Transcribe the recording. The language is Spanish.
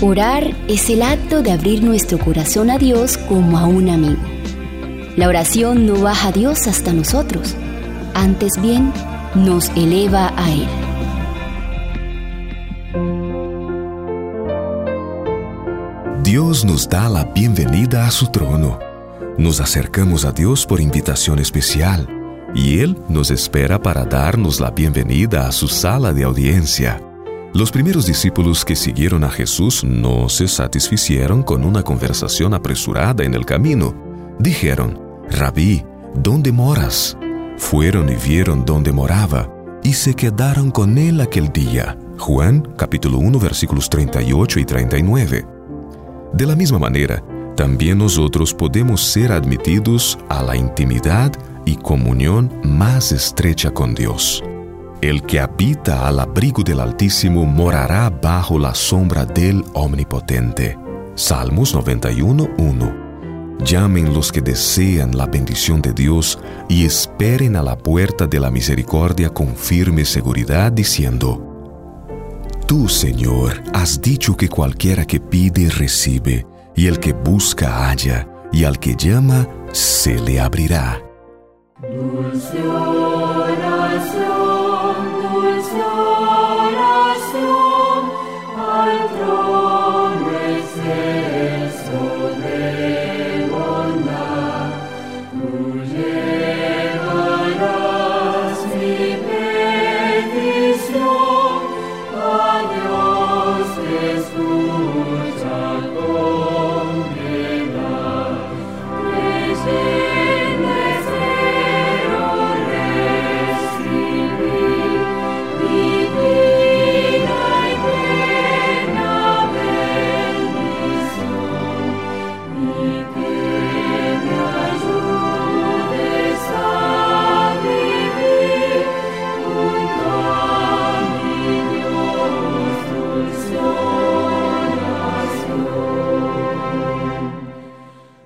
Orar es el acto de abrir nuestro corazón a Dios como a un amigo. La oración no baja a Dios hasta nosotros, antes bien nos eleva a Él. Dios nos da la bienvenida a su trono. Nos acercamos a Dios por invitación especial y Él nos espera para darnos la bienvenida a su sala de audiencia. Los primeros discípulos que siguieron a Jesús no se satisficieron con una conversación apresurada en el camino. Dijeron, Rabí, ¿dónde moras? Fueron y vieron dónde moraba y se quedaron con él aquel día. Juan capítulo 1 versículos 38 y 39. De la misma manera, también nosotros podemos ser admitidos a la intimidad y comunión más estrecha con Dios. El que habita al abrigo del Altísimo morará bajo la sombra del Omnipotente. Salmos 91.1. Llamen los que desean la bendición de Dios y esperen a la puerta de la misericordia con firme seguridad, diciendo, Tú, Señor, has dicho que cualquiera que pide recibe, y el que busca halla, y al que llama se le abrirá. Dulce